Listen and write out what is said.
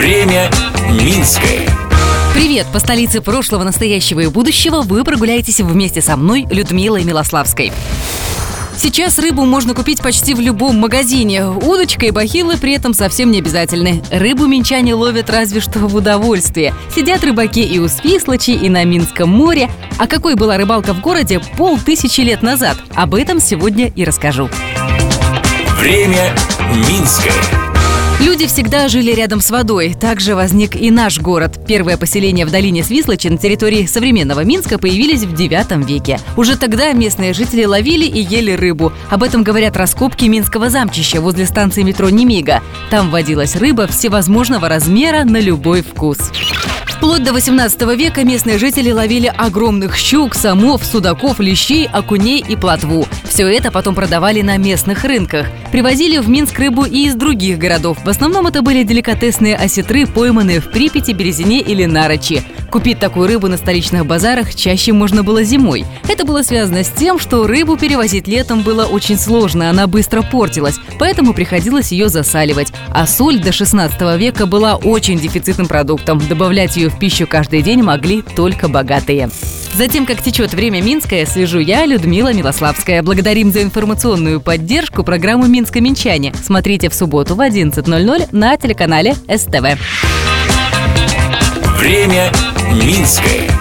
Время Минское. Привет! По столице прошлого, настоящего и будущего вы прогуляетесь вместе со мной, Людмилой Милославской. Сейчас рыбу можно купить почти в любом магазине. Удочка и бахилы при этом совсем не обязательны. Рыбу минчане ловят разве что в удовольствие. Сидят рыбаки и у Свислочи, и на Минском море. А какой была рыбалка в городе полтысячи лет назад? Об этом сегодня и расскажу. Время Минское. Люди всегда жили рядом с водой. Также возник и наш город. Первые поселения в долине Свислочи на территории современного Минска появились в IX веке. Уже тогда местные жители ловили и ели рыбу. Об этом говорят раскопки Минского замчища возле станции метро Немига. Там водилась рыба всевозможного размера на любой вкус. Вплоть до 18 века местные жители ловили огромных щук, самов, судаков, лещей, окуней и плотву. Все это потом продавали на местных рынках. Привозили в Минск рыбу и из других городов. В основном это были деликатесные осетры, пойманные в Припяти, Березине или Нарочи. Купить такую рыбу на столичных базарах чаще можно было зимой. Это было связано с тем, что рыбу перевозить летом было очень сложно, она быстро портилась, поэтому приходилось ее засаливать. А соль до 16 века была очень дефицитным продуктом. Добавлять ее в пищу каждый день могли только богатые. Затем, как течет время Минское, слежу я, Людмила Милославская. Благодарим за информационную поддержку программы «Минско-Минчане». Смотрите в субботу в 11.00 на телеканале СТВ. Время Минское.